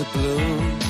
a bloom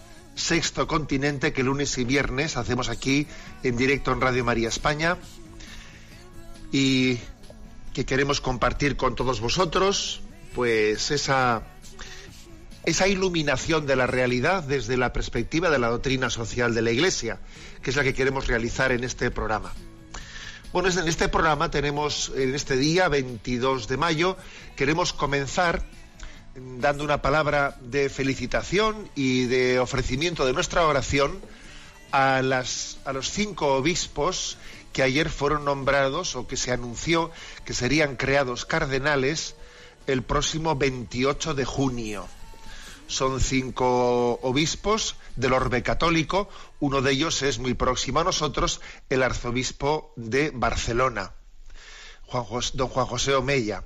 Sexto Continente que lunes y viernes hacemos aquí en directo en Radio María España y que queremos compartir con todos vosotros, pues esa esa iluminación de la realidad desde la perspectiva de la doctrina social de la Iglesia, que es la que queremos realizar en este programa. Bueno, en este programa tenemos, en este día, 22 de mayo, queremos comenzar dando una palabra de felicitación y de ofrecimiento de nuestra oración a, las, a los cinco obispos que ayer fueron nombrados o que se anunció que serían creados cardenales el próximo 28 de junio. Son cinco obispos del orbe católico, uno de ellos es muy próximo a nosotros, el arzobispo de Barcelona, don Juan José Omeya.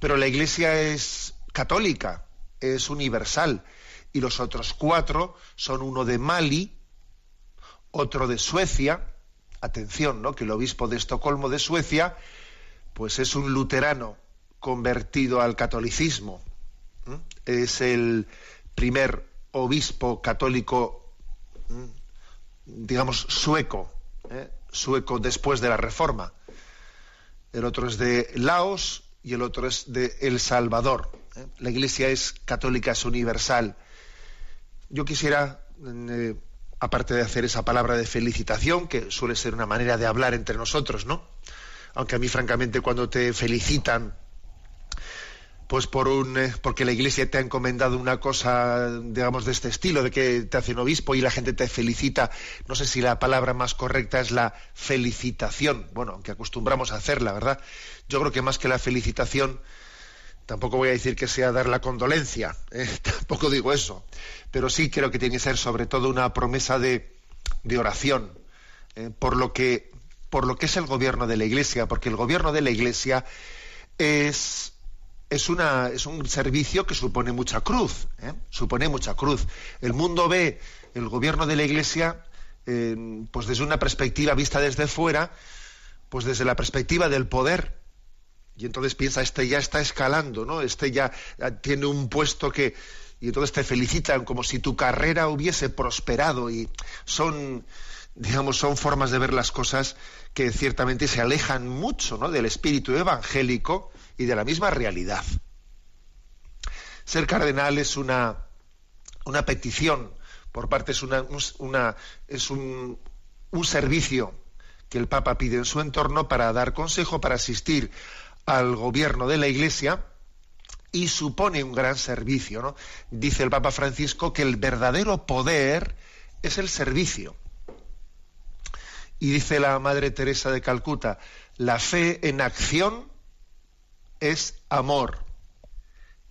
Pero la Iglesia es católica, es universal, y los otros cuatro son uno de Mali, otro de Suecia, atención, ¿no? que el obispo de Estocolmo de Suecia, pues es un luterano convertido al catolicismo. Es el primer obispo católico, digamos, sueco, ¿eh? sueco después de la Reforma. El otro es de Laos y el otro es de El Salvador. La Iglesia es católica, es universal. Yo quisiera, eh, aparte de hacer esa palabra de felicitación, que suele ser una manera de hablar entre nosotros, ¿no? Aunque a mí, francamente, cuando te felicitan, pues por un, eh, porque la Iglesia te ha encomendado una cosa, digamos, de este estilo, de que te hacen obispo y la gente te felicita, no sé si la palabra más correcta es la felicitación, bueno, aunque acostumbramos a hacerla, ¿verdad? Yo creo que más que la felicitación, Tampoco voy a decir que sea dar la condolencia, ¿eh? tampoco digo eso, pero sí creo que tiene que ser sobre todo una promesa de, oración ¿eh? por, lo que, por lo que es el gobierno de la Iglesia, porque el gobierno de la Iglesia es, es, una, es un servicio que supone mucha cruz, ¿eh? supone mucha cruz. El mundo ve el gobierno de la Iglesia pues desde una perspectiva vista desde fuera, pues desde la perspectiva del poder, y entonces piensa, este ya está escalando, ¿no? Este ya tiene un puesto que... Y entonces te felicitan como si tu carrera hubiese prosperado y son, digamos, son formas de ver las cosas que ciertamente se alejan mucho, ¿no? Del espíritu evangélico y de la misma realidad. Ser cardenal es una, una petición, por parte es, una- es un, un servicio que el Papa pide en su entorno para dar consejo, para asistir al gobierno de la Iglesia y supone un gran servicio. ¿no? Dice el Papa Francisco que el verdadero poder es el servicio. Y dice la Madre Teresa de Calcuta, la fe en acción es amor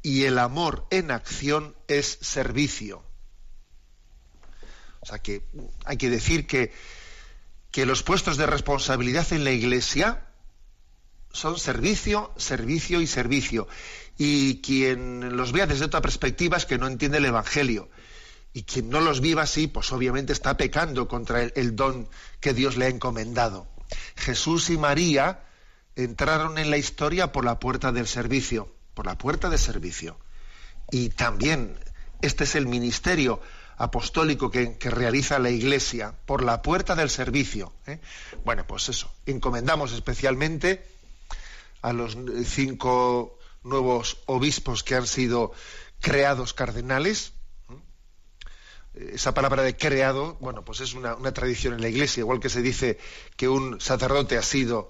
y el amor en acción es servicio. O sea que hay que decir que, que los puestos de responsabilidad en la Iglesia son servicio, servicio y servicio. Y quien los vea desde otra perspectiva es que no entiende el Evangelio. Y quien no los viva así, pues obviamente está pecando contra el, don que Dios le ha encomendado. Jesús y María entraron en la historia por la puerta del servicio, por la puerta de servicio. Y también este es el ministerio apostólico que, que realiza la Iglesia, por la puerta del servicio. ¿eh? Bueno, pues eso, encomendamos especialmente a los cinco nuevos obispos que han sido creados cardenales, esa palabra de creado, bueno, pues es una, tradición en la Iglesia, igual que se dice que un sacerdote ha sido,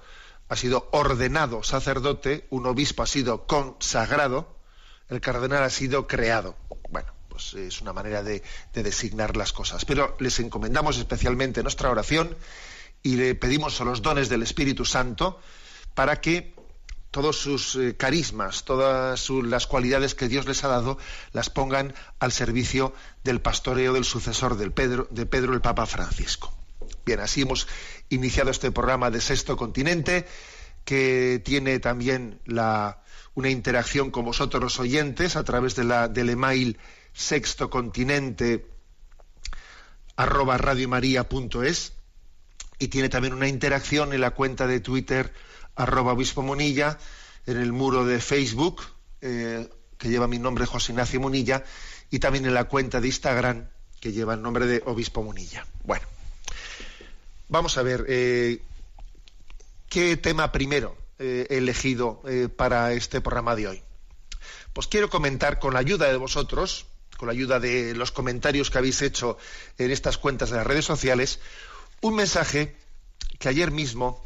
ha sido ordenado sacerdote, un obispo ha sido consagrado, el cardenal ha sido creado. Bueno, pues es una manera de, designar las cosas. Pero les encomendamos especialmente nuestra oración y le pedimos a los dones del Espíritu Santo para que todos sus eh, carismas, todas las cualidades que Dios les ha dado, las pongan al servicio del pastoreo del sucesor del Pedro, de Pedro el Papa Francisco. Bien, así hemos iniciado este programa de Sexto Continente, que tiene también una interacción con vosotros los oyentes a través de la, del email sextocontinente arroba radiomaria.es y tiene también una interacción en la cuenta de Twitter arroba obispo Monilla, en el muro de Facebook, eh, que lleva mi nombre José Ignacio Monilla, y también en la cuenta de Instagram, que lleva el nombre de obispo Monilla. Bueno, vamos a ver, eh, ¿qué tema primero eh, he elegido para este programa de hoy? Pues quiero comentar con la ayuda de vosotros, con la ayuda de los comentarios que habéis hecho en estas cuentas de las redes sociales, un mensaje que ayer mismo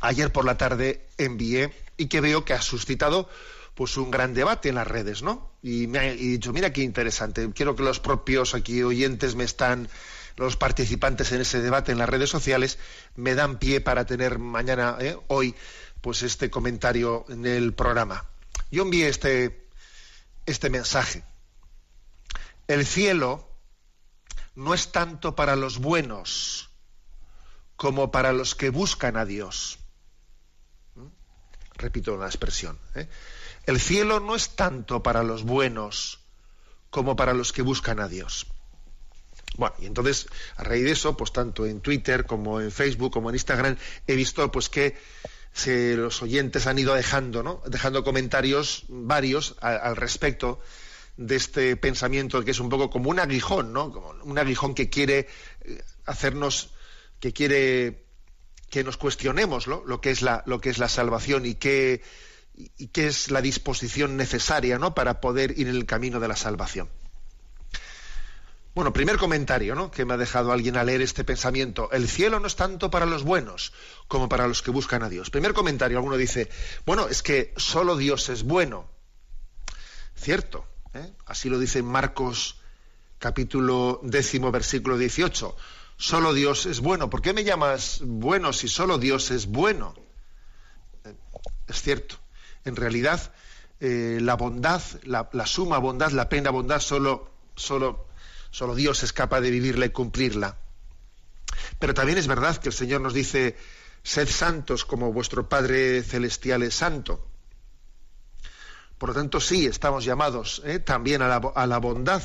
ayer por la tarde envié y que veo que ha suscitado pues un gran debate en las redes, ¿no? Y me ha dicho, mira qué interesante, quiero que los propios aquí oyentes me están, los participantes en ese debate en las redes sociales, me dan pie para tener mañana, ¿eh? hoy, pues este comentario en el programa. Yo envié este, este mensaje. El cielo no es tanto para los buenos como para los que buscan a Dios repito la expresión, ¿eh? el cielo no es tanto para los buenos como para los que buscan a Dios. Bueno, y entonces, a raíz de eso, pues tanto en Twitter como en Facebook como en Instagram, he visto pues que los oyentes han ido dejando. Dejando comentarios varios al respecto de este pensamiento que es un poco como un aguijón, ¿no? Como un aguijón que quiere eh, hacernos, que quiere que nos cuestionemos lo que es la lo que es la salvación y qué y qué es la disposición necesaria ¿no? para poder ir en el camino de la salvación. Bueno, primer comentario ¿no? que me ha dejado alguien a leer este pensamiento. El cielo no es tanto para los buenos como para los que buscan a Dios. Primer comentario, alguno dice, bueno, es que solo Dios es bueno. Cierto, ¿eh? así lo dice Marcos capítulo décimo versículo 18 solo Dios es bueno. ¿Por qué me llamas bueno si solo Dios es bueno? Eh, es cierto. En realidad, eh, la bondad, la, suma bondad, la plena bondad, solo, solo, solo Dios es capaz de vivirla y cumplirla. Pero también es verdad que el Señor nos dice, sed santos como vuestro Padre Celestial es santo. Por lo tanto, sí, estamos llamados eh, también a la, a la bondad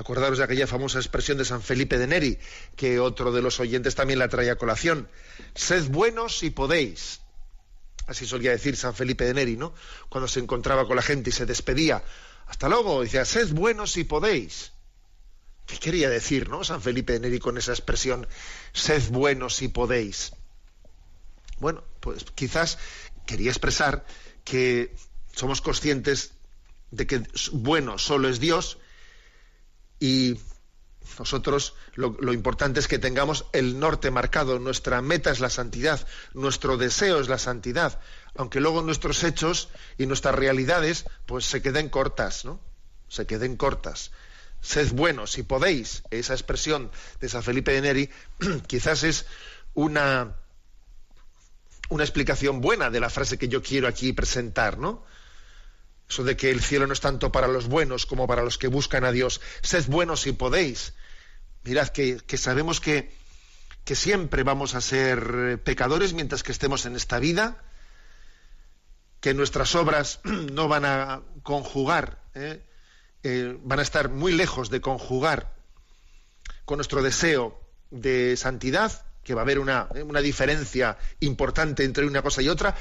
Acordaros de aquella famosa expresión de San Felipe de Neri, que otro de los oyentes también la traía a colación. Sed buenos si podéis. Así solía decir San Felipe de Neri, ¿no? Cuando se encontraba con la gente y se despedía. Hasta luego, decía, sed buenos si podéis. ¿Qué quería decir, no? San Felipe de Neri con esa expresión, sed buenos si podéis. Bueno, pues quizás quería expresar que somos conscientes de que bueno solo es Dios y nosotros lo, importante es que tengamos el norte marcado, nuestra meta es la santidad, nuestro deseo es la santidad, aunque luego nuestros hechos y nuestras realidades pues se queden cortas, ¿no? Se queden cortas. Sed buenos si podéis, esa expresión de San Felipe de Neri quizás es una, una explicación buena de la frase que yo quiero aquí presentar, ¿no? Eso de que el cielo no es tanto para los buenos como para los que buscan a Dios. Sed buenos si podéis. Mirad que, sabemos que, que, siempre vamos a ser pecadores mientras que estemos en esta vida, que nuestras obras no van a conjugar, ¿eh? Eh, van a estar muy lejos de conjugar con nuestro deseo de santidad que va a haber una, una, diferencia importante entre una cosa y otra,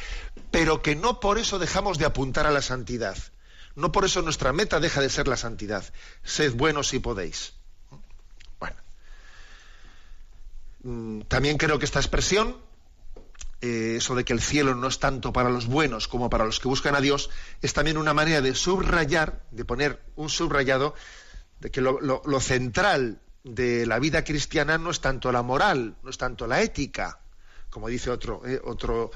pero que no por eso dejamos de apuntar a la santidad. No por eso nuestra meta deja de ser la santidad. Sed buenos si podéis. Bueno. Mm, también creo que esta expresión, eh, eso de que el cielo no es tanto para los buenos como para los que buscan a Dios, es también una manera de subrayar, de poner un subrayado, de que lo central de la vida cristiana no es tanto la moral, no es tanto la ética, como dice otro, eh, otro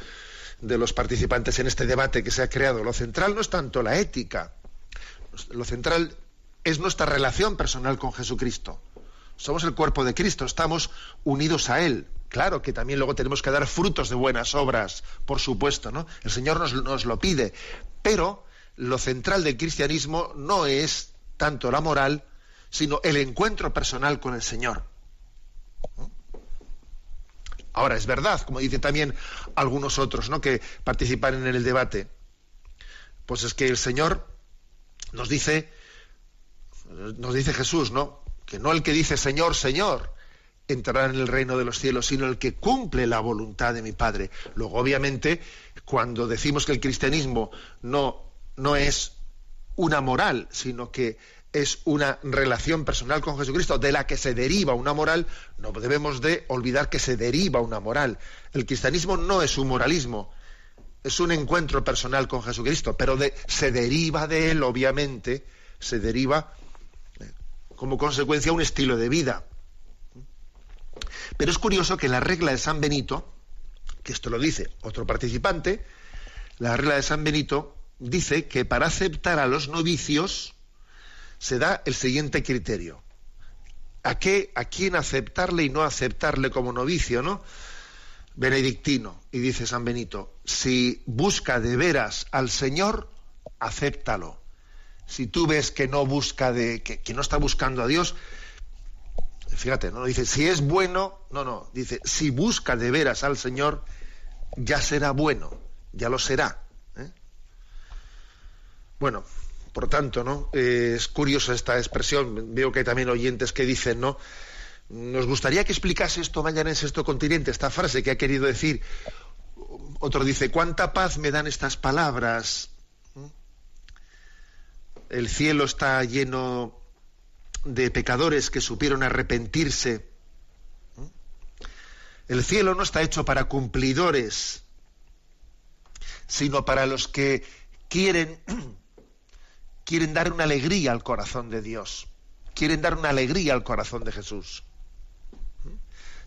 de los participantes en este debate que se ha creado. Lo central no es tanto la ética, lo central es nuestra relación personal con Jesucristo. Somos el cuerpo de Cristo, estamos unidos a Él. Claro que también luego tenemos que dar frutos de buenas obras, por supuesto, ¿no? El Señor nos, nos lo pide. Pero lo central del cristianismo no es tanto la moral, sino el encuentro personal con el Señor. Ahora, es verdad, como dicen también algunos otros ¿no? que participan en el debate, pues es que el Señor nos dice, nos dice Jesús, ¿no? Que no el que dice Señor, Señor, entrará en el reino de los cielos, sino el que cumple la voluntad de mi Padre. Luego, obviamente, cuando decimos que el cristianismo no, no es una moral, sino que es una relación personal con Jesucristo de la que se deriva una moral, no debemos de olvidar que se deriva una moral. El cristianismo no es un moralismo, es un encuentro personal con Jesucristo, pero se deriva de él, obviamente, se deriva eh, como consecuencia un estilo de vida. Pero es curioso que la regla de San Benito, que esto lo dice otro participante, la regla de San Benito dice que para aceptar a los novicios, se da el siguiente criterio. ¿A qué, a quién aceptarle y no aceptarle como novicio, no? Benedictino, y dice San Benito, si busca de veras al Señor, acéptalo. Si tú ves que no busca de, que, no está buscando a Dios, fíjate, no dice si es bueno, no, no, dice si busca de veras al Señor, ya será bueno, ya lo será. ¿eh? Bueno, por tanto, ¿no? Eh, es curiosa esta expresión. Veo que hay también oyentes que dicen, ¿no? Nos gustaría que explicase esto mañana en Sexto Continente, esta frase que ha querido decir. Otro dice, ¿cuánta paz me dan estas palabras? El cielo está lleno de pecadores que supieron arrepentirse. El cielo no está hecho para cumplidores, sino para los que quieren quieren dar una alegría al corazón de Dios, quieren dar una alegría al corazón de Jesús.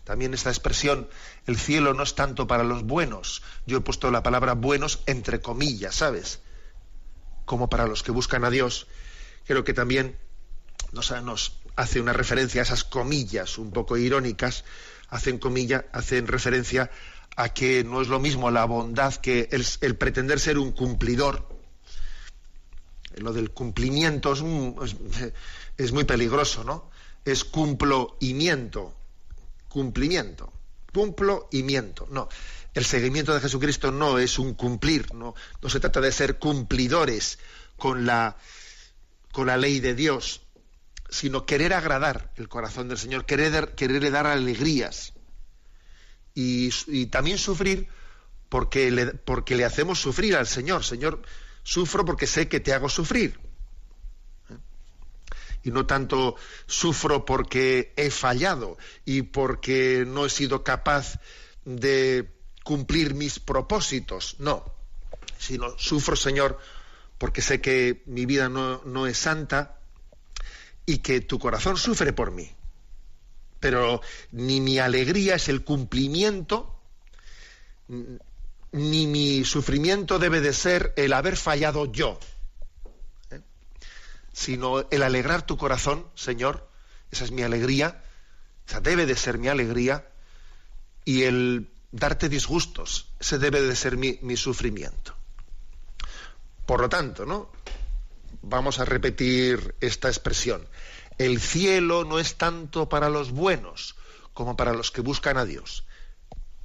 También esta expresión, el cielo no es tanto para los buenos, yo he puesto la palabra buenos entre comillas, ¿sabes? Como para los que buscan a Dios. Creo que también nos, hace una referencia a esas comillas un poco irónicas, hacen comilla, hacen referencia a que no es lo mismo la bondad que el pretender ser un cumplidor lo del cumplimiento es, muy peligroso, ¿no? Es cumploimiento, cumplimiento, cumplo y miento. No, el seguimiento de Jesucristo no es un cumplir, no, no se trata de ser cumplidores con la, con la ley de Dios, sino querer agradar el corazón del Señor, querer, quererle dar alegrías y, y también sufrir porque le, porque le hacemos sufrir al Señor. Señor, sufro porque sé que te hago sufrir. Y no tanto sufro porque he fallado y porque no he sido capaz de cumplir mis propósitos, no, sino sufro, Señor, porque sé que mi vida no, no es santa y que tu corazón sufre por mí. Pero ni mi alegría es el cumplimiento, ni mi sufrimiento debe de ser el haber fallado yo, ¿eh? sino el alegrar tu corazón, Señor, esa es mi alegría, esa debe de ser mi alegría, y el darte disgustos, ese debe de ser mi, mi sufrimiento. Por lo tanto, ¿no? Vamos a repetir esta expresión. El cielo no es tanto para los buenos como para los que buscan a Dios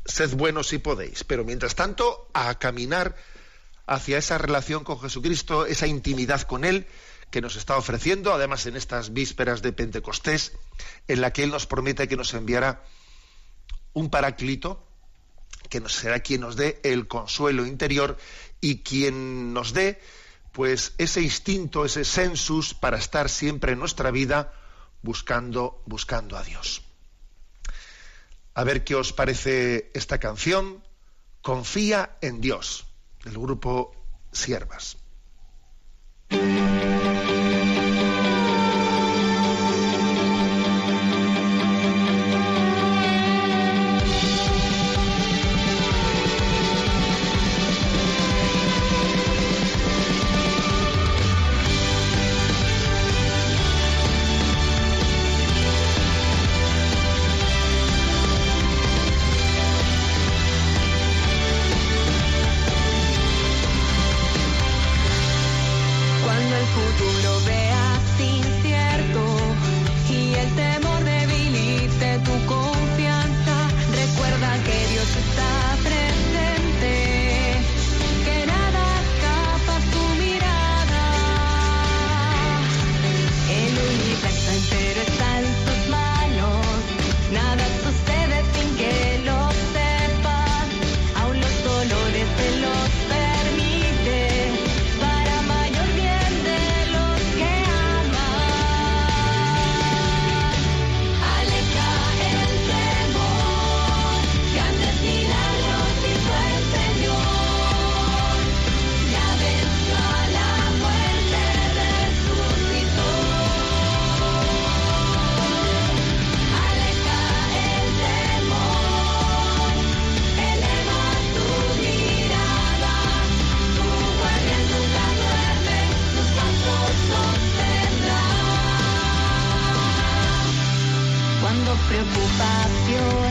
sed buenos si podéis, pero mientras tanto a caminar hacia esa relación con Jesucristo, esa intimidad con Él que nos está ofreciendo, además en estas vísperas de Pentecostés, en la que Él nos promete que nos enviará un paráclito, que nos será quien nos dé el consuelo interior y quien nos dé pues ese instinto, ese sensus para estar siempre en nuestra vida buscando, buscando a Dios. A ver qué os parece esta canción. Confía en Dios, del grupo Siervas. preocupación.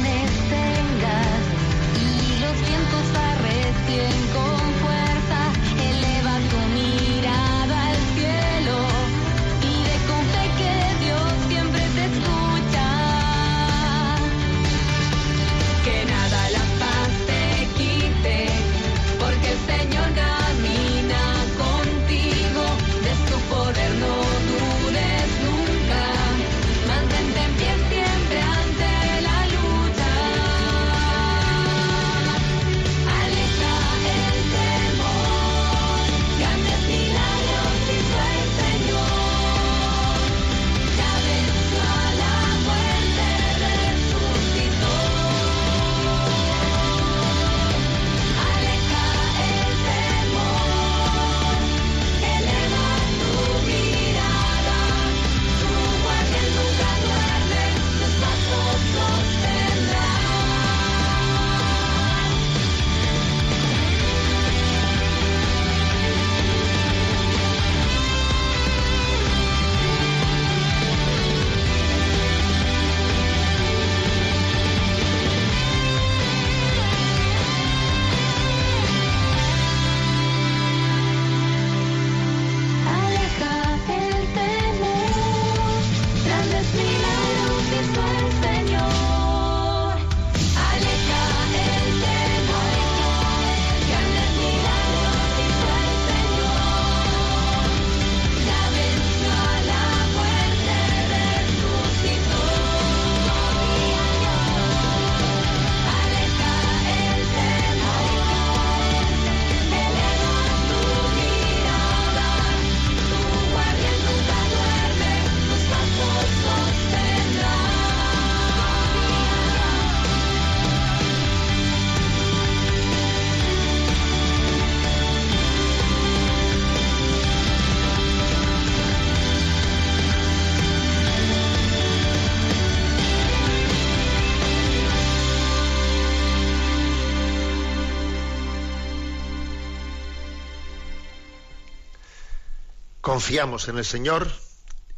Confiamos en el Señor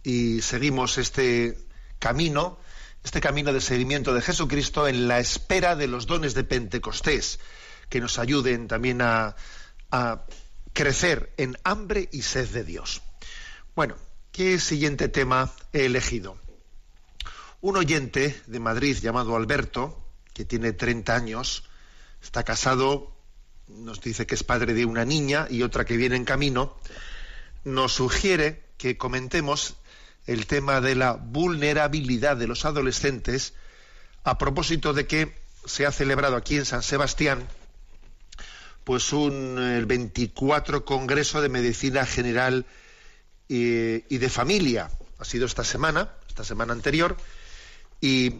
y seguimos este camino, este camino de seguimiento de Jesucristo en la espera de los dones de Pentecostés, que nos ayuden también a, a crecer en hambre y sed de Dios. Bueno, ¿qué siguiente tema he elegido? Un oyente de Madrid llamado Alberto, que tiene 30 años, está casado, nos dice que es padre de una niña y otra que viene en camino, nos sugiere que comentemos el tema de la vulnerabilidad de los adolescentes a propósito de que se ha celebrado aquí en San Sebastián pues un el 24 Congreso de Medicina General y, y, de Familia. Ha sido esta semana, esta semana anterior, y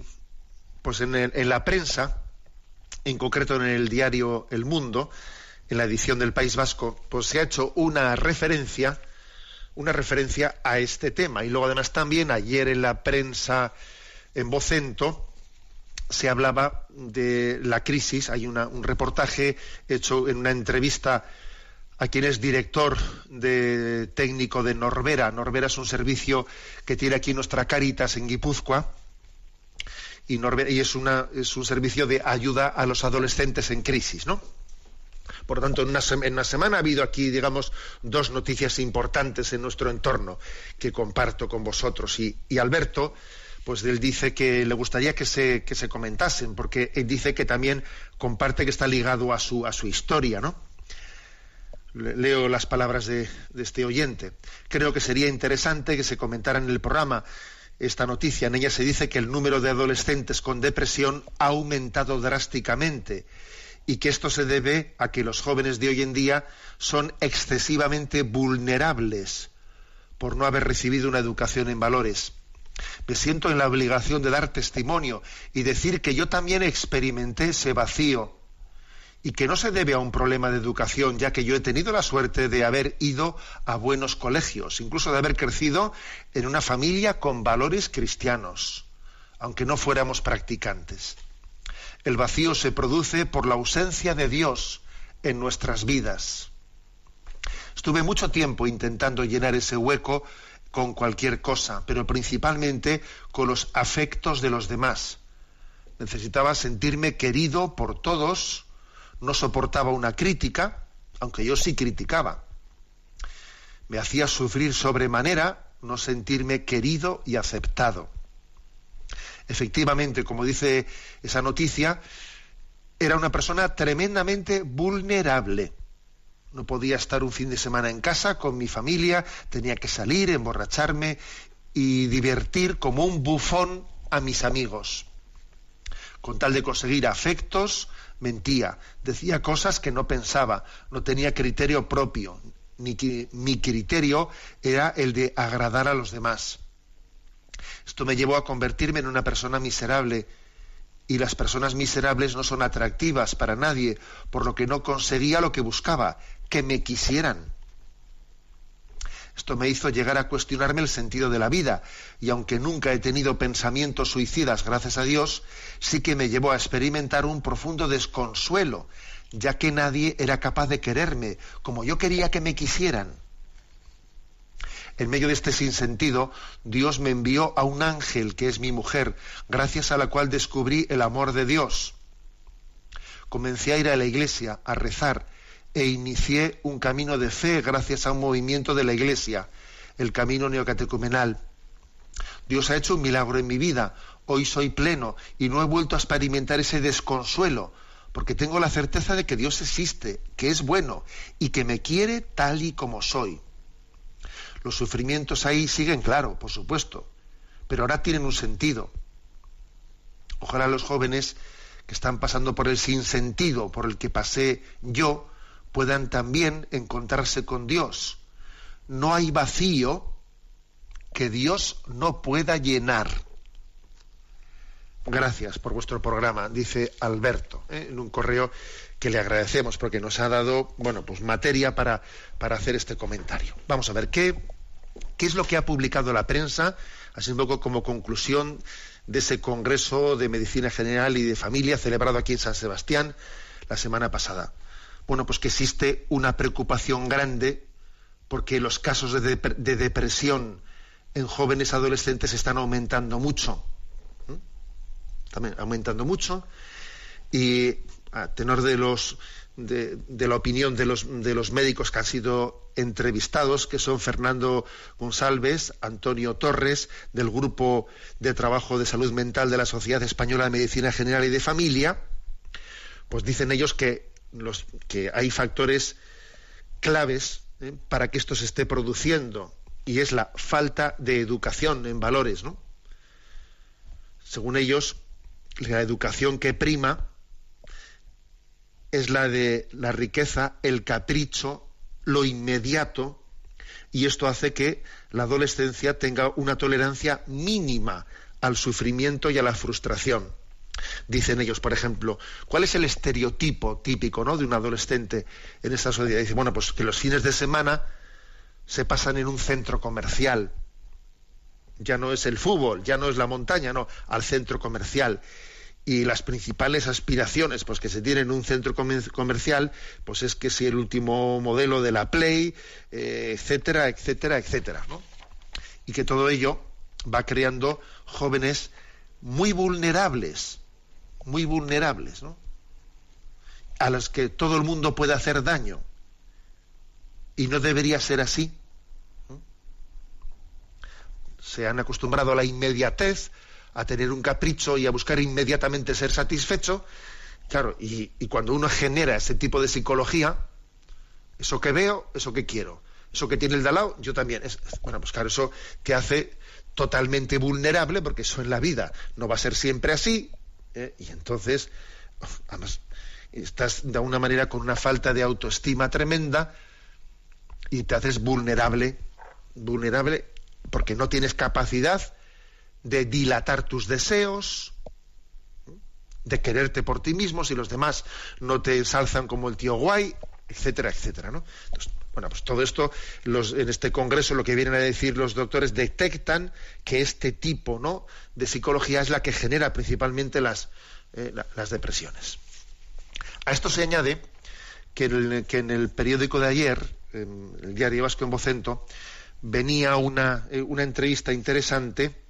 pues en, el, en la prensa, en concreto en el diario El Mundo, en la edición del País Vasco, pues se ha hecho una referencia una referencia a este tema. Y luego además también ayer en la prensa en Vocento se hablaba de la crisis. Hay un reportaje hecho en una entrevista a quien es director de técnico de Norbera. Norbera es un servicio que tiene aquí nuestra Caritas en Guipúzcoa. Y, Norbera, y es, una, es un servicio de ayuda a los adolescentes en crisis, ¿no? Por lo tanto, en una, en una, semana ha habido aquí, digamos, dos noticias importantes en nuestro entorno que comparto con vosotros. Y, y Alberto, pues él dice que le gustaría que se, que se comentasen, porque él dice que también comparte que está ligado a su, a su historia, ¿no? Leo las palabras de, de este oyente. Creo que sería interesante que se comentara en el programa esta noticia. En ella se dice que el número de adolescentes con depresión ha aumentado drásticamente y que esto se debe a que los jóvenes de hoy en día son excesivamente vulnerables por no haber recibido una educación en valores. Me siento en la obligación de dar testimonio y decir que yo también experimenté ese vacío y que no se debe a un problema de educación, ya que yo he tenido la suerte de haber ido a buenos colegios, incluso de haber crecido en una familia con valores cristianos, aunque no fuéramos practicantes. El vacío se produce por la ausencia de Dios en nuestras vidas. Estuve mucho tiempo intentando llenar ese hueco con cualquier cosa, pero principalmente con los afectos de los demás. Necesitaba sentirme querido por todos, no soportaba una crítica, aunque yo sí criticaba. Me hacía sufrir sobremanera no sentirme querido y aceptado efectivamente, como dice esa noticia, era una persona tremendamente vulnerable. No podía estar un fin de semana en casa con mi familia, tenía que salir, emborracharme y divertir como un bufón a mis amigos. Con tal de conseguir afectos, mentía, decía cosas que no pensaba, no tenía criterio propio, ni que mi criterio era el de agradar a los demás. Esto me llevó a convertirme en una persona miserable y las personas miserables no son atractivas para nadie, por lo que no conseguía lo que buscaba, que me quisieran. Esto me hizo llegar a cuestionarme el sentido de la vida, y aunque nunca he tenido pensamientos suicidas, gracias a Dios, sí que me llevó a experimentar un profundo desconsuelo, ya que nadie era capaz de quererme como yo quería que me quisieran. En medio de este sinsentido, Dios me envió a un ángel que es mi mujer, gracias a la cual descubrí el amor de Dios. Comencé a ir a la iglesia, a rezar, e inicié un camino de fe gracias a un movimiento de la iglesia, el camino neocatecumenal. Dios ha hecho un milagro en mi vida. Hoy soy pleno y no he vuelto a experimentar ese desconsuelo, porque tengo la certeza de que Dios existe, que es bueno y que me quiere tal y como soy. Los sufrimientos ahí siguen, claro, por supuesto, pero ahora tienen un sentido. Ojalá los jóvenes que están pasando por el sinsentido por el que pasé yo puedan también encontrarse con Dios. No hay vacío que Dios no pueda llenar. Gracias por vuestro programa, dice Alberto, ¿eh? en un correo que le agradecemos porque nos ha dado, bueno, pues materia para, para hacer este comentario. Vamos a ver qué ¿Qué es lo que ha publicado la prensa? Así un poco como conclusión de ese Congreso de Medicina General y de Familia celebrado aquí en San Sebastián la semana pasada. Bueno, pues que existe una preocupación grande porque los casos de, depresión en jóvenes adolescentes están aumentando mucho. Están aumentando mucho. Y a tenor de los de, la opinión de los, de los médicos que han sido entrevistados, que son Fernando González, Antonio Torres, del Grupo de Trabajo de Salud Mental de la Sociedad Española de Medicina General y de Familia, pues dicen ellos que, los, que hay factores claves ¿eh? para que esto se esté produciendo, y es la falta de educación en valores, ¿no? Según ellos, la educación que prima es la de la riqueza, el capricho, lo inmediato, y esto hace que la adolescencia tenga una tolerancia mínima al sufrimiento y a la frustración. Dicen ellos, por ejemplo, ¿cuál es el estereotipo típico ¿no? de un adolescente en esta sociedad? Dice, bueno, pues que los fines de semana se pasan en un centro comercial. Ya no es el fútbol, ya no es la montaña, no, al centro comercial y las principales aspiraciones pues que se tienen en un centro comercial pues es que si el último modelo de la Play eh, etcétera etcétera etcétera y que todo ello va creando jóvenes muy vulnerables muy vulnerables ¿no? a los que todo el mundo puede hacer daño. Y no debería ser así se han acostumbrado a la inmediatez a tener un capricho y a buscar inmediatamente ser satisfecho. Claro, y, cuando uno genera ese tipo de psicología, eso que veo, eso que quiero, eso que tiene el de al lado, yo también. Es, bueno, pues claro, eso te hace totalmente vulnerable, porque eso en la vida no va a ser siempre así, ¿eh? y entonces, además, estás de alguna manera con una falta de autoestima tremenda y te haces vulnerable, vulnerable porque no tienes capacidad de dilatar tus deseos, de quererte por ti mismo si los demás no te ensalzan como el tío guay, etcétera, etcétera, ¿no? bueno, pues todo esto, los, en este congreso lo que vienen a decir los doctores detectan que este tipo, ¿no? de psicología es la que genera principalmente las, eh, las depresiones. A esto se añade que, en el periódico de ayer, en el diario Vasco en Vocento, venía una, eh, una entrevista interesante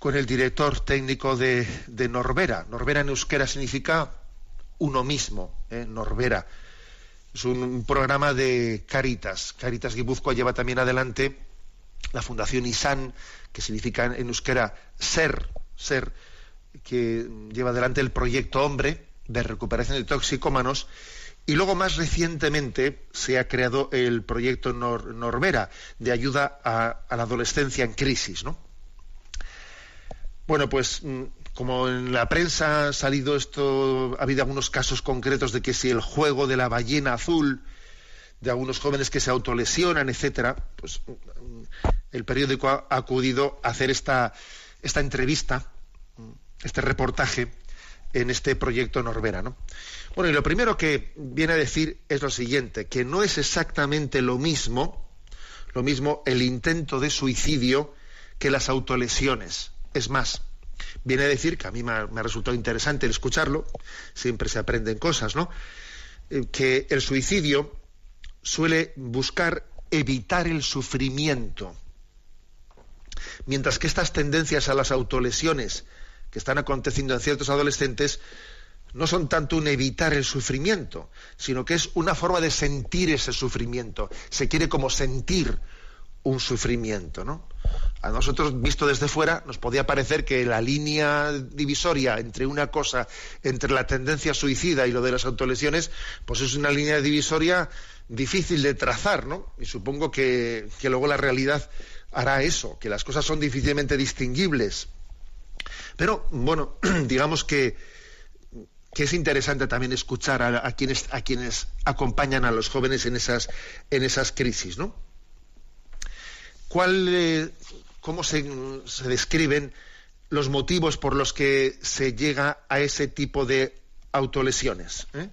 con el director técnico de, Norbera. Norbera en euskera significa uno mismo, ¿eh? Norbera. Es un, programa de Caritas. Caritas Guipúzcoa lleva también adelante la Fundación ISAN, que significa en euskera ser, ser, que lleva adelante el proyecto Hombre de recuperación de toxicómanos. Y luego, más recientemente, se ha creado el proyecto Norbera, de ayuda a, a la adolescencia en crisis, ¿no? Bueno, pues mm, como en la prensa ha salido esto, ha habido algunos casos concretos de que si el juego de la ballena azul, de algunos jóvenes que se autolesionan, etcétera, pues mm, el periódico ha acudido a hacer esta, esta entrevista, mm, este reportaje en este proyecto Norbera, ¿no? Bueno, y lo primero que viene a decir es lo siguiente, que no es exactamente lo mismo, lo mismo el intento de suicidio que las autolesiones. Es más, viene a decir, que a mí me ha, resultado interesante el escucharlo, siempre se aprenden cosas, ¿no? Eh, que el suicidio suele buscar evitar el sufrimiento, mientras que estas tendencias a las autolesiones que están aconteciendo en ciertos adolescentes no son tanto un evitar el sufrimiento, sino que es una forma de sentir ese sufrimiento. Se quiere como sentir un sufrimiento, ¿no? A nosotros, visto desde fuera, nos podía parecer que la línea divisoria entre una cosa, entre la tendencia suicida y lo de las autolesiones, pues es una línea divisoria difícil de trazar, ¿no? Y supongo que, luego la realidad hará eso, que las cosas son difícilmente distinguibles. Pero, bueno, digamos que, que es interesante también escuchar a, quienes, a quienes acompañan a los jóvenes en esas, en esas crisis, ¿no? ¿Cuál, eh, ¿Cómo se, describen los motivos por los que se llega a ese tipo de autolesiones? Eh?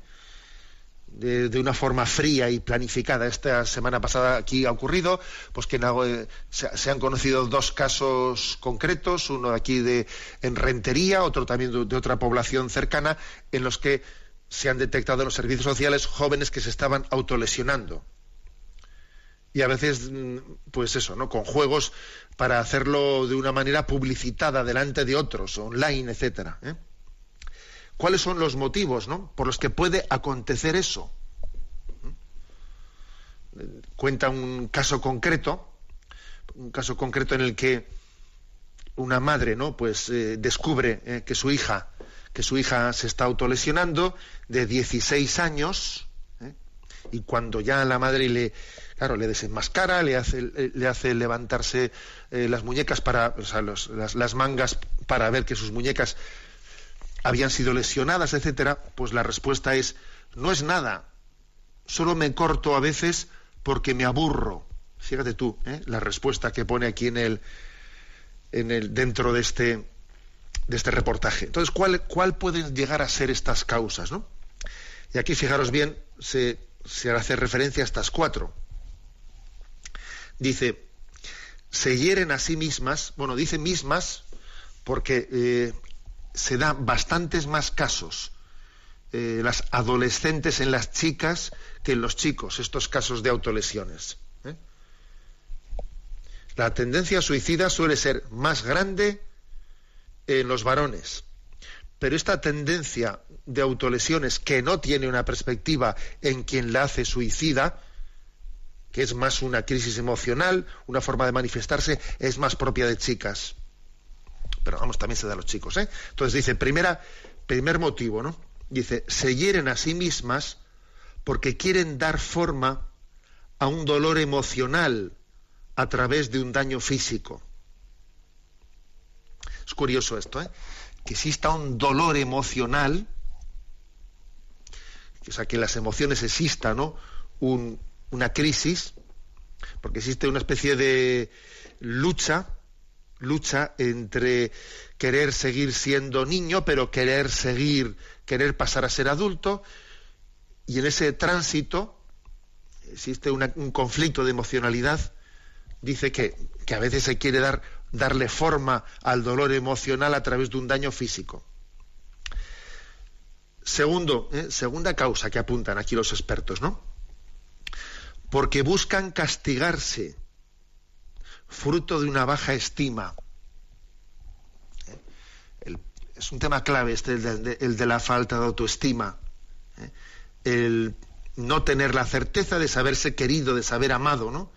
De, una forma fría y planificada. Esta semana pasada aquí ha ocurrido, pues que eh, se, han conocido dos casos concretos, uno aquí de en Rentería, otro también de, otra población cercana, en los que se han detectado en los servicios sociales jóvenes que se estaban autolesionando y a veces, mm, pues eso, ¿no? Con juegos para hacerlo de una manera publicitada delante de otros, online, etcétera. ¿eh? ¿Cuáles son los motivos, ¿no? Por los que puede acontecer eso. ¿Mm? Cuenta un caso concreto, un caso concreto en el que una madre, ¿no? Pues eh, descubre eh, que su hija, que su hija se está autolesionando de 16 años, y cuando ya la madre le claro le desenmascara le hace le hace levantarse eh, las muñecas para o sea, las, mangas para ver que sus muñecas habían sido lesionadas etcétera pues la respuesta es no es nada solo me corto a veces porque me aburro fíjate tú ¿eh? la respuesta que pone aquí en el en el dentro de este de este reportaje. Entonces cuál cuál pueden llegar a ser estas causas no y aquí fijaros bien se se hace referencia a estas cuatro. Dice, se hieren a sí mismas, bueno, dice mismas porque eh, se dan bastantes más casos eh, las adolescentes en las chicas que en los chicos, estos casos de autolesiones. ¿eh? La tendencia suicida suele ser más grande en los varones, pero esta tendencia de autolesiones que no tiene una perspectiva en quien la hace suicida, que es más una crisis emocional, una forma de manifestarse, es más propia de chicas. Pero vamos, también se da a los chicos, ¿eh? Entonces dice, primera, primer motivo, ¿no? Dice, se hieren a sí mismas porque quieren dar forma a un dolor emocional a través de un daño físico. Es curioso esto, ¿eh? Que exista un dolor emocional o sea, que en las emociones exista ¿no? una crisis, porque existe una especie de lucha, lucha entre querer seguir siendo niño, pero querer seguir, querer pasar a ser adulto, y en ese tránsito existe un conflicto de emocionalidad, dice que, que a veces se quiere dar, darle forma al dolor emocional a través de un daño físico. Segundo, eh, segunda causa que apuntan aquí los expertos, ¿no? Porque buscan castigarse, fruto de una baja estima. Eh, es un tema clave este, el de, la falta de autoestima. Eh, el no tener la certeza de saberse querido, de saber amado, ¿no?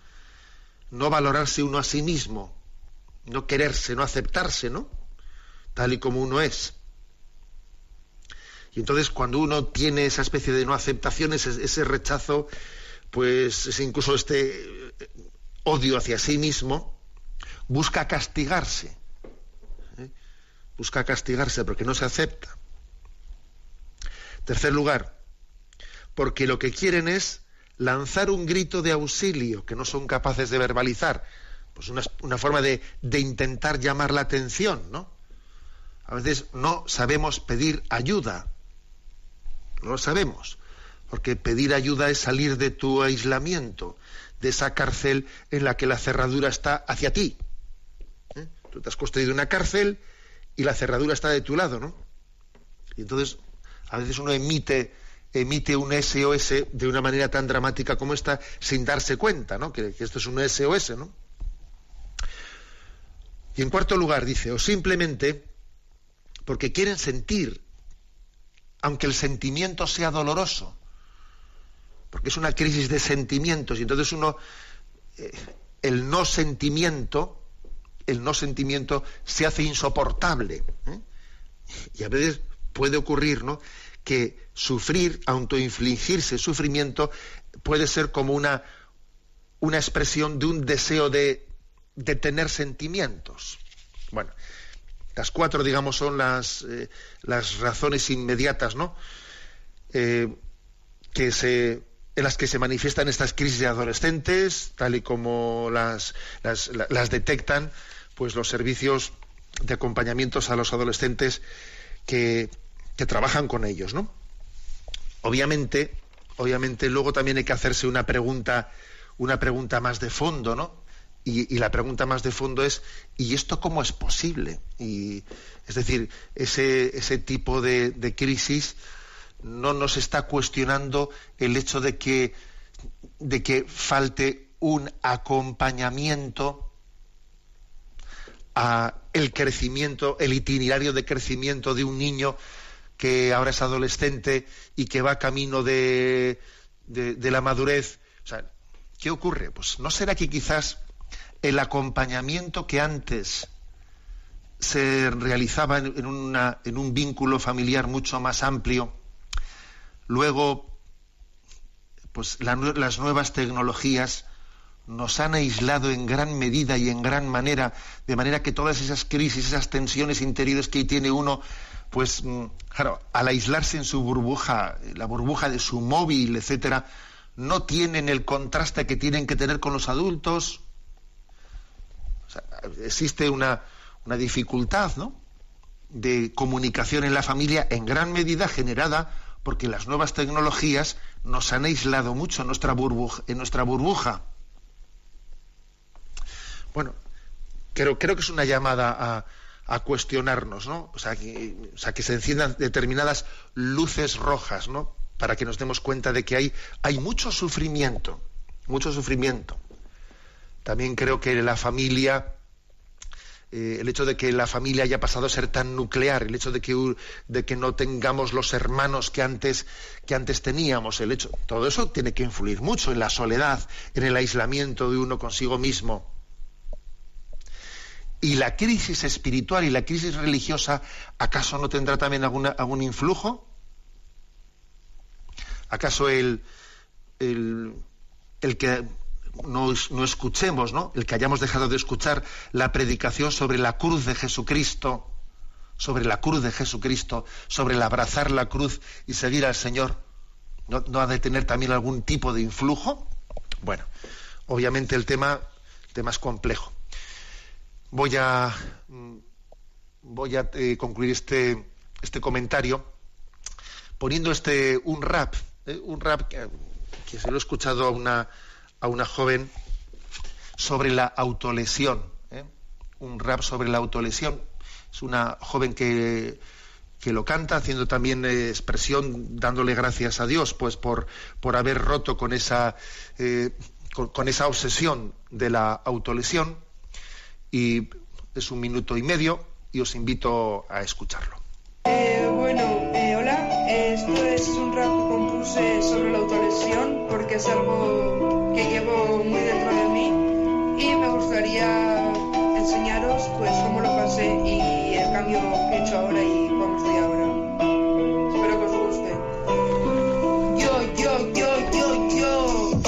No valorarse uno a sí mismo, no quererse, no aceptarse, ¿no? Tal y como uno es. Y entonces cuando uno tiene esa especie de no aceptación, ese, rechazo, pues incluso este eh, odio hacia sí mismo, busca castigarse. ¿eh? Busca castigarse porque no se acepta. Tercer lugar, porque lo que quieren es lanzar un grito de auxilio que no son capaces de verbalizar. Pues una, forma de, intentar llamar la atención, ¿no? A veces no sabemos pedir ayuda. No lo sabemos, porque pedir ayuda es salir de tu aislamiento, de esa cárcel en la que la cerradura está hacia ti. ¿Eh? Tú te has construido una cárcel y la cerradura está de tu lado, ¿no? Y entonces, a veces uno emite, emite un SOS de una manera tan dramática como esta sin darse cuenta, ¿no? Que esto es un SOS, ¿no? Y en cuarto lugar dice, o simplemente porque quieren sentir aunque el sentimiento sea doloroso, porque es una crisis de sentimientos y entonces uno, eh, el no sentimiento, el no sentimiento se hace insoportable. ¿eh? Y a veces puede ocurrir, ¿no? Que sufrir, autoinfligirse sufrimiento, puede ser como una, una expresión de un deseo de, de tener sentimientos. Bueno, las cuatro, digamos, son las, eh, las razones inmediatas, ¿no? Eh, que se, en las que se manifiestan estas crisis de adolescentes, tal y como las, las, detectan pues los servicios de acompañamientos a los adolescentes que, que trabajan con ellos, ¿no? Obviamente, obviamente luego también hay que hacerse una pregunta, una pregunta más de fondo, ¿no? Y, la pregunta más de fondo es, ¿y esto cómo es posible? Y, es decir, ese, ese tipo de, crisis no nos está cuestionando el hecho de que, de que falte un acompañamiento a el crecimiento, el itinerario de crecimiento de un niño que ahora es adolescente y que va camino de, de, la madurez. O sea, ¿qué ocurre? Pues no será que quizás el acompañamiento que antes se realizaba en, un vínculo familiar mucho más amplio, luego pues las nuevas tecnologías nos han aislado en gran medida y en gran manera, de manera que todas esas crisis, esas tensiones interiores que tiene uno, pues mm, al aislarse en su burbuja, la burbuja de su móvil, etcétera, no tienen el contraste que tienen que tener con los adultos. Existe una, una dificultad, ¿no? de comunicación en la familia en gran medida generada porque las nuevas tecnologías nos han aislado mucho en nuestra burbuja. En nuestra burbuja. Bueno, creo, creo que es una llamada a, a cuestionarnos, ¿no? O sea, que, o sea, que se enciendan determinadas luces rojas, ¿no? Para que nos demos cuenta de que hay, hay mucho sufrimiento, mucho sufrimiento. También creo que la familia, eh, el hecho de que la familia haya pasado a ser tan nuclear, el hecho de que, de que no tengamos los hermanos que antes, que antes teníamos, el hecho, todo eso tiene que influir mucho en la soledad, en el aislamiento de uno consigo mismo. ¿Y la crisis espiritual y la crisis religiosa acaso no tendrá también alguna, algún influjo? ¿Acaso el, el, que no, escuchemos, ¿no? el que hayamos dejado de escuchar la predicación sobre la cruz de Jesucristo, sobre la cruz de Jesucristo, sobre el abrazar la cruz y seguir al Señor, ¿no, ha de tener también algún tipo de influjo? Bueno, obviamente el tema, el tema es complejo voy a, mm, voy a eh, concluir este, este comentario poniendo este un rap, eh, un rap que, se lo he escuchado a una, a una joven sobre la autolesión, eh, un rap sobre la autolesión. Es una joven que, que lo canta, haciendo también expresión, dándole gracias a Dios, pues por, por haber roto con esa, con esa obsesión de la autolesión y es un minuto y medio y os invito a escucharlo. Eh, bueno, eh, hola, esto es un rap que compuse sobre la autolesión porque es algo hecho ahora y cómo estoy ahora. Espero que os guste. Yo, yo, yo, yo, yo.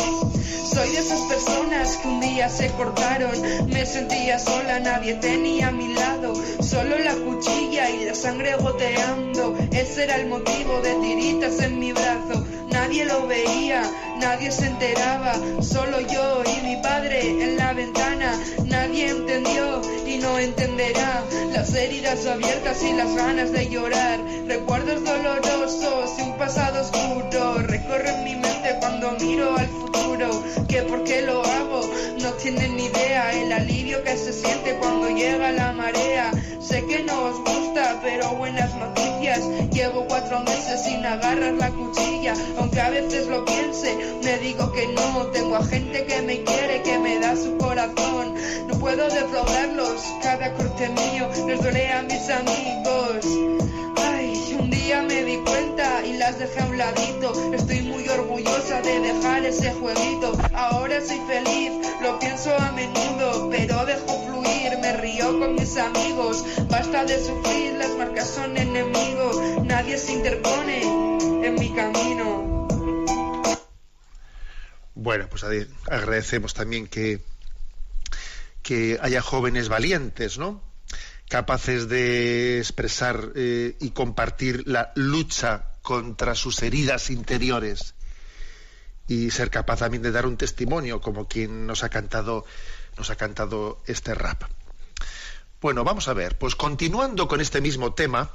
Soy de esas personas que un día se cortaron me sentía sola, nadie tenía a mi lado, solo la cuchilla y la sangre goteando. Ese era el motivo de tiritas en mi brazo. Nadie lo veía, nadie se enteraba, solo yo y mi padre en la ventana. Nadie entendió no entenderá las heridas abiertas y las ganas de llorar. Recuerdos dolorosos y un pasado oscuro recorren mi mente cuando miro al futuro. Que por qué lo hago, tienen ni idea el alivio que se siente cuando llega la marea. Sé que no os gusta, pero buenas noticias. Llevo cuatro meses sin agarrar la cuchilla, aunque a veces lo piense. Me digo que no, tengo a gente que me quiere, que me da su corazón. No puedo defraudarlos, cada corte mío les duele a mis amigos. Me di cuenta y las dejé a un ladito. Estoy muy orgullosa de dejar ese jueguito. Ahora soy feliz, lo pienso a menudo, pero dejo fluir, me río con mis amigos. Basta de sufrir, las marcas son enemigos. Nadie se interpone en mi camino. Bueno, pues agradecemos también que, que haya jóvenes valientes, ¿no? Capaces de expresar eh, y compartir la lucha contra sus heridas interiores y ser capaz también de dar un testimonio como quien nos ha cantado nos ha cantado este rap. Bueno, vamos a ver, pues continuando con este mismo tema,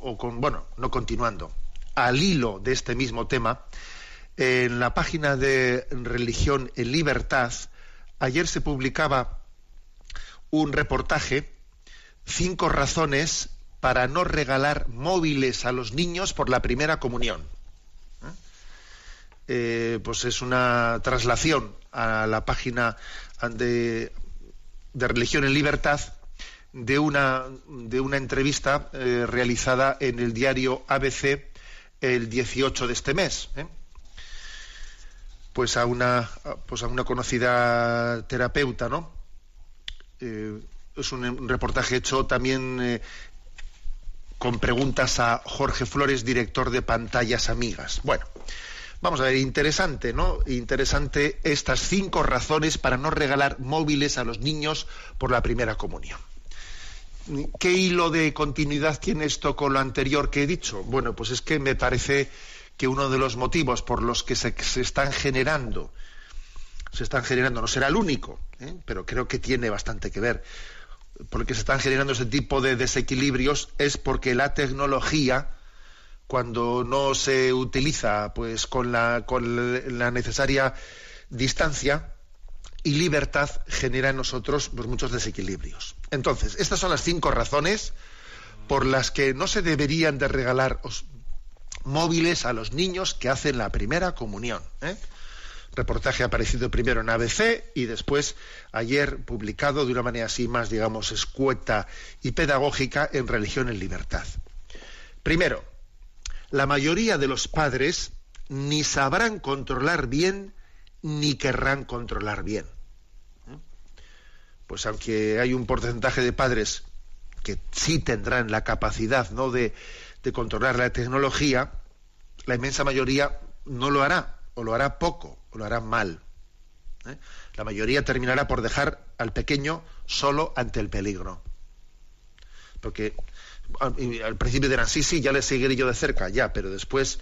o con, bueno, no continuando, al hilo de este mismo tema, en la página de Religión en Libertad, ayer se publicaba un reportaje, cinco razones para no regalar móviles a los niños por la primera comunión. eh, pues es una traslación a la página de, de Religión en Libertad de una, de una entrevista eh, realizada en el diario ABC el 18 de este mes. ¿eh? Pues a una, pues a una conocida terapeuta, ¿no? Eh, es un, reportaje hecho también con preguntas a Jorge Flores, director de Pantallas Amigas. Bueno, vamos a ver, interesante, ¿no? Interesante estas cinco razones para no regalar móviles a los niños por la primera comunión. ¿Qué hilo de continuidad tiene esto con lo anterior que he dicho? Bueno, pues es que me parece que uno de los motivos por los que se, están generando, se están generando, no será el único, ¿eh? pero creo que tiene bastante que ver, porque se están generando ese tipo de desequilibrios es porque la tecnología, cuando no se utiliza pues con la, con la necesaria distancia, y libertad genera en nosotros pues, muchos desequilibrios. Entonces, estas son las cinco razones por las que no se deberían de regalar móviles a los niños que hacen la primera comunión. ¿eh? Reportaje aparecido primero en ABC y después ayer publicado de una manera así más, digamos, escueta y pedagógica en Religión en Libertad. Primero, la mayoría de los padres ni sabrán controlar bien ni querrán controlar bien pues aunque hay un porcentaje de padres que sí tendrán la capacidad ¿no? de, controlar la tecnología, la inmensa mayoría no lo hará, o lo hará poco, o lo hará mal. ¿eh? La mayoría terminará por dejar al pequeño solo ante el peligro. Porque al, principio dirán, sí, sí, ya le seguiré yo de cerca, ya, pero después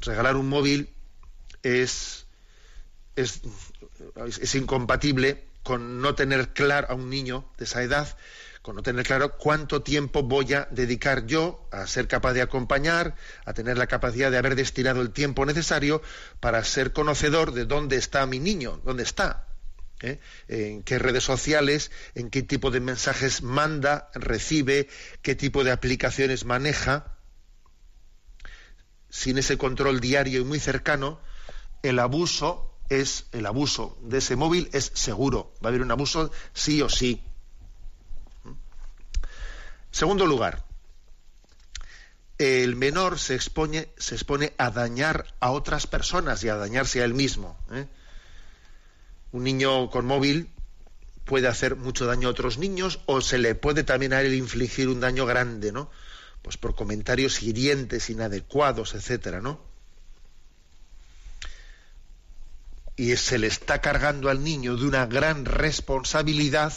regalar un móvil es incompatible con no tener claro a un niño de esa edad, con no tener claro cuánto tiempo voy a dedicar yo a ser capaz de acompañar, a tener la capacidad de haber destinado el tiempo necesario para ser conocedor de dónde está mi niño, dónde está, ¿eh? en qué redes sociales, en qué tipo de mensajes manda, recibe, qué tipo de aplicaciones maneja. Sin ese control diario y muy cercano, el abuso es el abuso de ese móvil es seguro. Va a haber un abuso sí o sí. Segundo lugar, el menor se expone, se expone a dañar a otras personas y a dañarse a él mismo. ¿eh? Un niño con móvil puede hacer mucho daño a otros niños o se le puede también a él infligir un daño grande, ¿no? Pues por comentarios hirientes, inadecuados, etcétera, ¿no? y se le está cargando al niño de una gran responsabilidad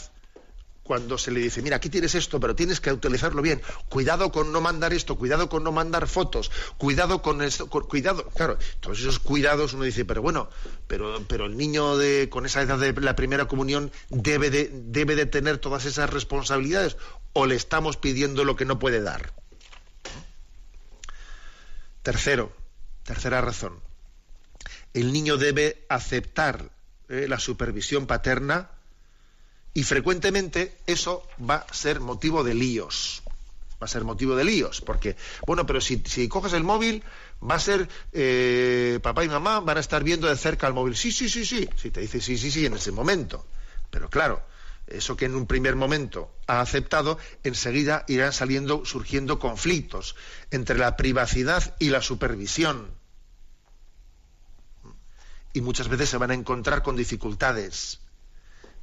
cuando se le dice, mira, aquí tienes esto, pero tienes que utilizarlo bien. Cuidado con no mandar esto, cuidado con no mandar fotos, cuidado con esto, cuidado. Claro, todos esos cuidados uno dice, pero bueno, pero, pero el niño de, con esa edad de la primera comunión debe de, debe de tener todas esas responsabilidades o le estamos pidiendo lo que no puede dar. Tercero, tercera razón el niño debe aceptar eh, la supervisión paterna y frecuentemente eso va a ser motivo de líos. Va a ser motivo de líos, porque, bueno, pero si, coges el móvil, va a ser eh, papá y mamá van a estar viendo de cerca el móvil. Sí, sí, sí, sí. Si te dice sí, sí, sí en ese momento. Pero claro, eso que en un primer momento ha aceptado, enseguida irán saliendo, surgiendo conflictos entre la privacidad y la supervisión y muchas veces se van a encontrar con dificultades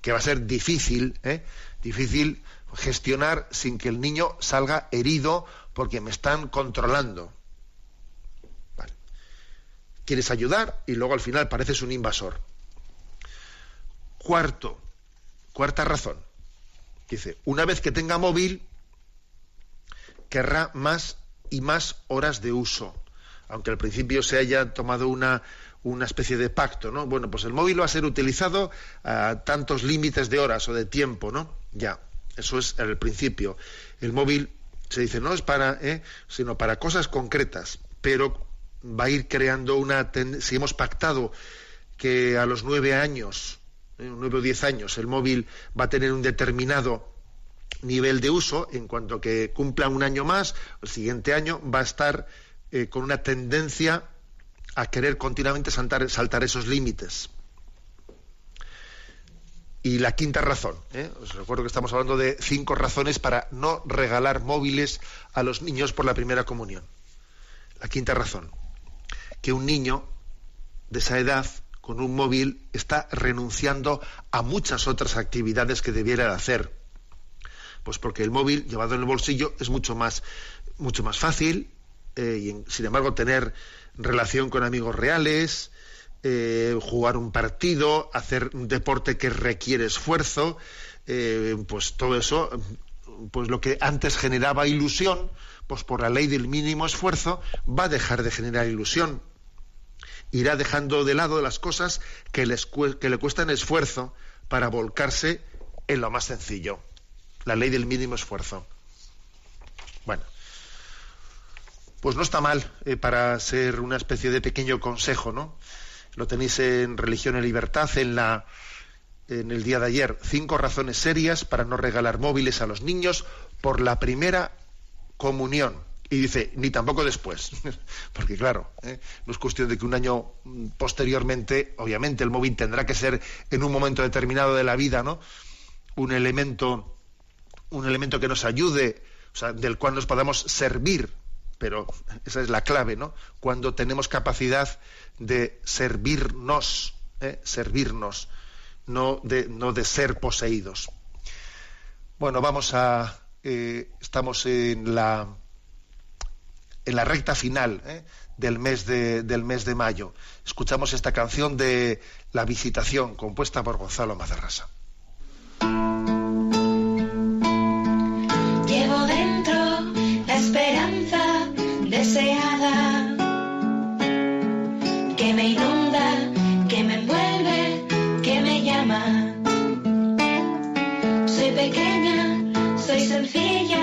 que va a ser difícil, ¿eh? difícil gestionar sin que el niño salga herido porque me están controlando. Quieres ayudar y luego al final pareces un invasor. Cuarto, cuarta razón. Dice, una vez que tenga móvil, querrá más y más horas de uso. Aunque al principio se haya tomado una, una especie de pacto, ¿no? Bueno, pues el móvil va a ser utilizado a tantos límites de horas o de tiempo, ¿no? Ya, eso es el principio. El móvil se dice no es para, ¿eh? sino para cosas concretas, pero va a ir creando una, si hemos pactado que a los nueve años, ¿eh? nueve o diez años, el móvil va a tener un determinado nivel de uso, en cuanto que cumpla un año más, el siguiente año va a estar eh, con una tendencia a querer continuamente saltar, saltar esos límites. Y la quinta razón, ¿eh? os recuerdo que estamos hablando de cinco razones para no regalar móviles a los niños por la primera comunión. La quinta razón, que un niño de esa edad con un móvil está renunciando a muchas otras actividades que debiera hacer. Pues porque el móvil llevado en el bolsillo es mucho más, mucho más fácil eh, y sin embargo tener relación con amigos reales, eh, jugar un partido, hacer un deporte que requiere esfuerzo, eh, pues todo eso, pues lo que antes generaba ilusión, pues por la ley del mínimo esfuerzo va a dejar de generar ilusión. Irá dejando de lado las cosas que, les, que le cuestan esfuerzo para volcarse en lo más sencillo. La ley del mínimo esfuerzo. Bueno, pues no está mal eh, para ser una especie de pequeño consejo, ¿no? lo tenéis en Religión y Libertad, en, la, en el día de ayer, cinco razones serias para no regalar móviles a los niños por la primera comunión. Y dice, ni tampoco después. Porque claro, ¿eh? no es cuestión de que un año posteriormente, obviamente el móvil tendrá que ser en un momento determinado de la vida, ¿no? Un elemento, un elemento que nos ayude, o sea, del cual nos podamos servir. Pero esa es la clave, ¿no? Cuando tenemos capacidad de servirnos, ¿eh? servirnos, no de, no de ser poseídos. Bueno, vamos a. Eh, estamos en la, en la recta final ¿eh? del, mes de, del mes de mayo. Escuchamos esta canción de La Visitación, compuesta por Gonzalo Mazarrasa. Soy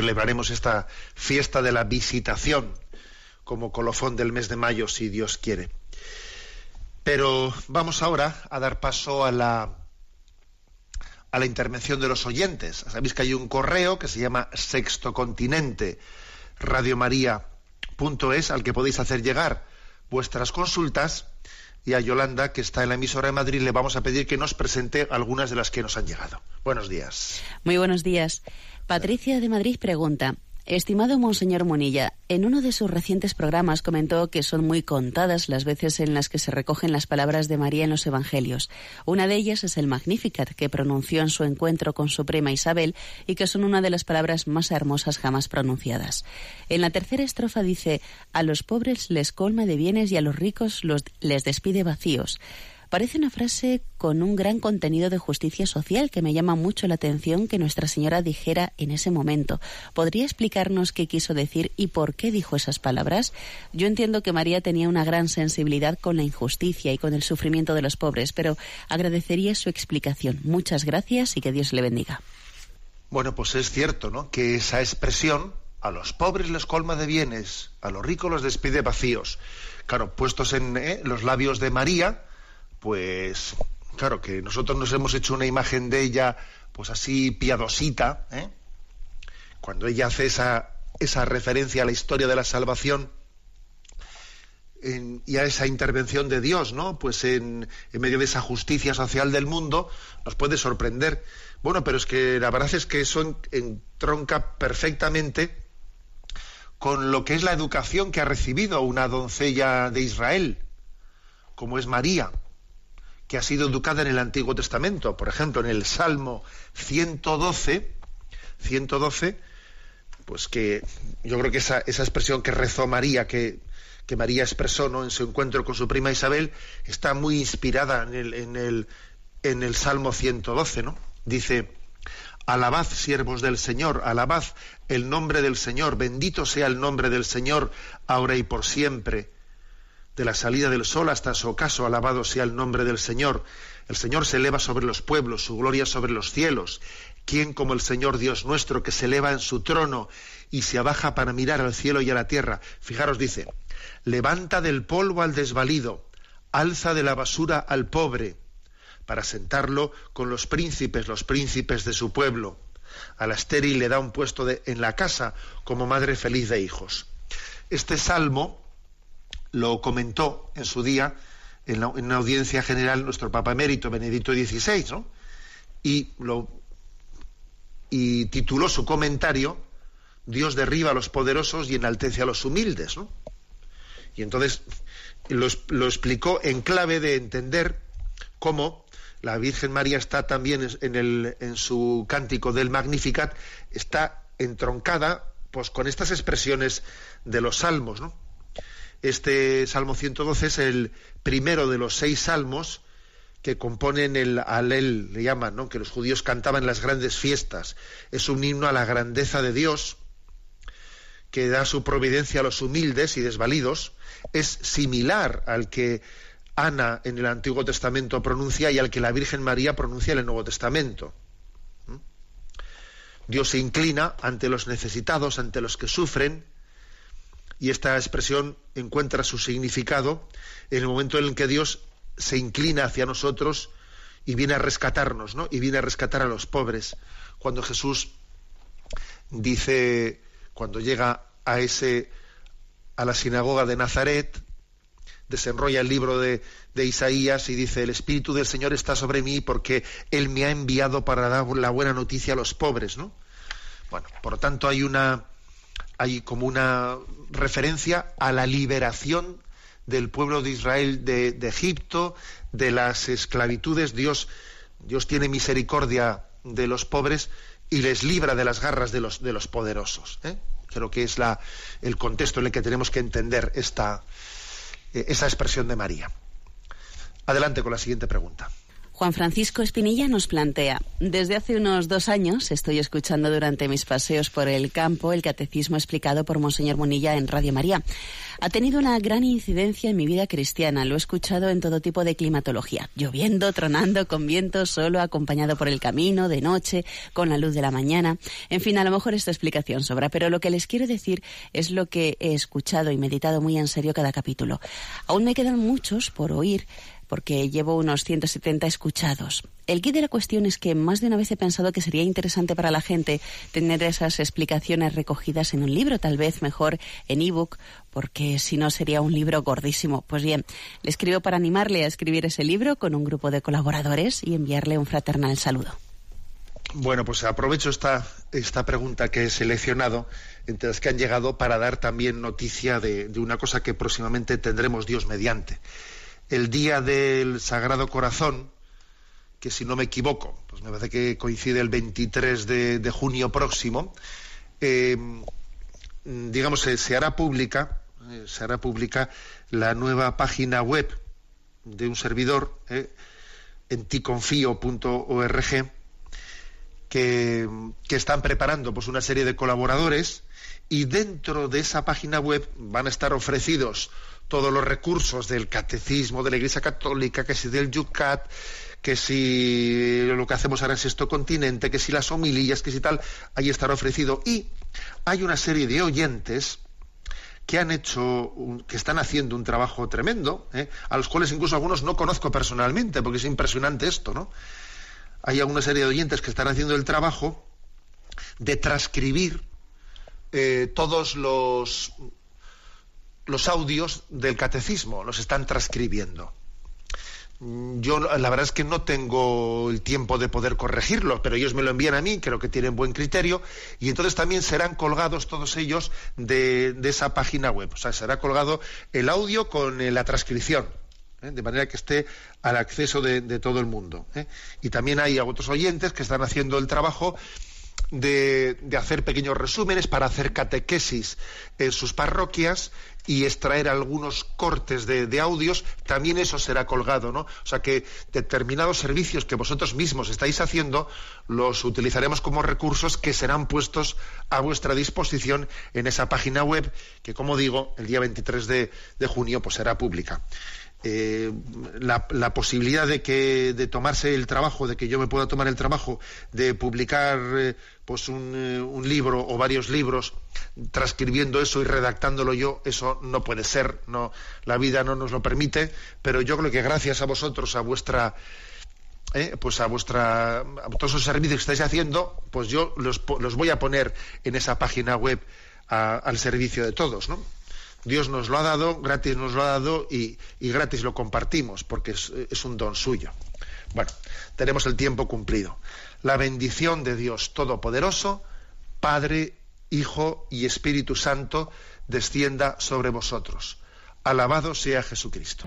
celebraremos esta fiesta de la visitación como colofón del mes de mayo, si Dios quiere. Pero vamos ahora a dar paso a la, a la intervención de los oyentes. Sabéis que hay un correo que se llama Sexto Continente, radiomaria.es, al que podéis hacer llegar vuestras consultas y a Yolanda, que está en la emisora de Madrid, le vamos a pedir que nos presente algunas de las que nos han llegado. Buenos días. Muy buenos días. Patricia de Madrid pregunta, Estimado Monseñor Monilla, en uno de sus recientes programas comentó que son muy contadas las veces en las que se recogen las palabras de María en los Evangelios. Una de ellas es el Magnificat, que pronunció en su encuentro con su prima Isabel y que son una de las palabras más hermosas jamás pronunciadas. En la tercera estrofa dice, a los pobres les colma de bienes y a los ricos les despide vacíos. Parece una frase con un gran contenido de justicia social que me llama mucho la atención que Nuestra Señora dijera en ese momento. ¿Podría explicarnos qué quiso decir y por qué dijo esas palabras? Yo entiendo que María tenía una gran sensibilidad con la injusticia y con el sufrimiento de los pobres, pero agradecería su explicación. Muchas gracias y que Dios le bendiga. Bueno, pues es cierto, ¿no? Que esa expresión a los pobres les colma de bienes, a los ricos los despide vacíos. Claro, puestos en ¿eh? los labios de María, pues claro que nosotros nos hemos hecho una imagen de ella pues así piadosita, ¿eh? cuando ella hace esa, esa referencia a la historia de la salvación y a esa intervención de Dios, ¿no? Pues en, en, medio de esa justicia social del mundo, nos puede sorprender. Bueno, pero es que la verdad es que eso entronca perfectamente con lo que es la educación que ha recibido una doncella de Israel, como es María que ha sido educada en el Antiguo Testamento. Por ejemplo, en el Salmo 112, 112, pues que yo creo que esa, expresión que rezó María, que, María expresó ¿no? en su encuentro con su prima Isabel, está muy inspirada en el, en el, en el Salmo 112, ¿no? Dice, alabad siervos del Señor, alabad el nombre del Señor, bendito sea el nombre del Señor, ahora y por siempre de la salida del sol hasta su ocaso, alabado sea el nombre del Señor. El Señor se eleva sobre los pueblos, su gloria sobre los cielos. ¿Quién como el Señor Dios nuestro que se eleva en su trono y se abaja para mirar al cielo y a la tierra? Fijaros, dice, levanta del polvo al desvalido, alza de la basura al pobre, para sentarlo con los príncipes, los príncipes de su pueblo. A la estéril le da un puesto en la casa como madre feliz de hijos. Este salmo lo comentó en su día en, una audiencia general nuestro Papa Emérito Benedicto XVI, ¿no? Y, tituló su comentario Dios derriba a los poderosos y enaltece a los humildes, ¿no? Y entonces lo, lo explicó en clave de entender cómo la Virgen María está también en, el, en su cántico del Magnificat, está entroncada pues, con estas expresiones de los salmos, ¿no? Este Salmo 112 es el primero de los seis salmos que componen el Alel, le llaman, ¿no? que los judíos cantaban en las grandes fiestas. Es un himno a la grandeza de Dios, que da su providencia a los humildes y desvalidos. Es similar al que Ana en el Antiguo Testamento pronuncia y al que la Virgen María pronuncia en el Nuevo Testamento. ¿Mm? Dios se inclina ante los necesitados, ante los que sufren, y esta expresión encuentra su significado en el momento en el que Dios se inclina hacia nosotros y viene a rescatarnos, ¿no? Y viene a rescatar a los pobres. Cuando Jesús dice, cuando llega a ese a la sinagoga de Nazaret, desenrolla el libro de, de, Isaías y dice, el Espíritu del Señor está sobre mí porque Él me ha enviado para dar la buena noticia a los pobres, ¿no? Bueno, por lo tanto hay una, hay como una referencia a la liberación del pueblo de Israel de, Egipto, de las esclavitudes. Dios, Dios tiene misericordia de los pobres y les libra de las garras de los, de los poderosos. ¿eh? Creo que es la, el contexto en el que tenemos que entender esta, eh, expresión de María. Adelante con la siguiente pregunta. Juan Francisco Espinilla nos plantea, desde hace unos dos años estoy escuchando durante mis paseos por el campo el catecismo explicado por Monseñor Munilla en Radio María. Ha tenido una gran incidencia en mi vida cristiana. Lo he escuchado en todo tipo de climatología. Lloviendo, tronando, con viento, solo, acompañado por el camino, de noche, con la luz de la mañana. En fin, a lo mejor esta explicación sobra, pero lo que les quiero decir es lo que he escuchado y meditado muy en serio cada capítulo. Aún me quedan muchos por oír porque llevo unos 170 escuchados. El kit de la cuestión es que más de una vez he pensado que sería interesante para la gente tener esas explicaciones recogidas en un libro, tal vez mejor en ebook, porque si no sería un libro gordísimo. Pues bien, le escribo para animarle a escribir ese libro con un grupo de colaboradores y enviarle un fraternal saludo. Bueno, pues aprovecho esta, esta pregunta que he seleccionado entre las que han llegado para dar también noticia de, de una cosa que próximamente tendremos Dios mediante el día del Sagrado Corazón, que si no me equivoco, pues me parece que coincide el 23 de, junio próximo, eh, digamos, se, hará pública, eh, se hará pública la nueva página web de un servidor, eh, enticonfío.org, que, que están preparando pues, una serie de colaboradores y dentro de esa página web van a estar ofrecidos todos los recursos del catecismo de la Iglesia Católica, que si del Yucat, que si lo que hacemos ahora es esto continente, que si las homilillas, que si tal, ahí estará ofrecido. Y hay una serie de oyentes que han hecho, que están haciendo un trabajo tremendo, ¿eh? a los cuales incluso algunos no conozco personalmente, porque es impresionante esto, ¿no? Hay una serie de oyentes que están haciendo el trabajo de transcribir eh, todos los los audios del catecismo, los están transcribiendo. Yo la verdad es que no tengo el tiempo de poder corregirlo, pero ellos me lo envían a mí, creo que tienen buen criterio, y entonces también serán colgados todos ellos de, esa página web. O sea, será colgado el audio con eh, la transcripción, ¿eh? de manera que esté al acceso de, todo el mundo. ¿eh? Y también hay otros oyentes que están haciendo el trabajo de, hacer pequeños resúmenes para hacer catequesis en sus parroquias y extraer algunos cortes de, audios, también eso será colgado, ¿no? O sea que determinados servicios que vosotros mismos estáis haciendo los utilizaremos como recursos que serán puestos a vuestra disposición en esa página web que, como digo, el día 23 de, de junio pues será pública. Eh, la, posibilidad de que de tomarse el trabajo, de que yo me pueda tomar el trabajo de publicar eh, pues eh, un, libro o varios libros transcribiendo eso y redactándolo yo, eso no puede ser, no, la vida no nos lo permite, pero yo creo que gracias a vosotros, a vuestra pues a vuestra a todos esos servicios que estáis haciendo, pues yo los, los voy a poner en esa página web al servicio de todos, ¿no? Dios nos lo ha dado, gratis nos lo ha dado y, gratis lo compartimos porque es, un don suyo. Bueno, tenemos el tiempo cumplido. La bendición de Dios Todopoderoso, Padre, Hijo y Espíritu Santo, descienda sobre vosotros. Alabado sea Jesucristo.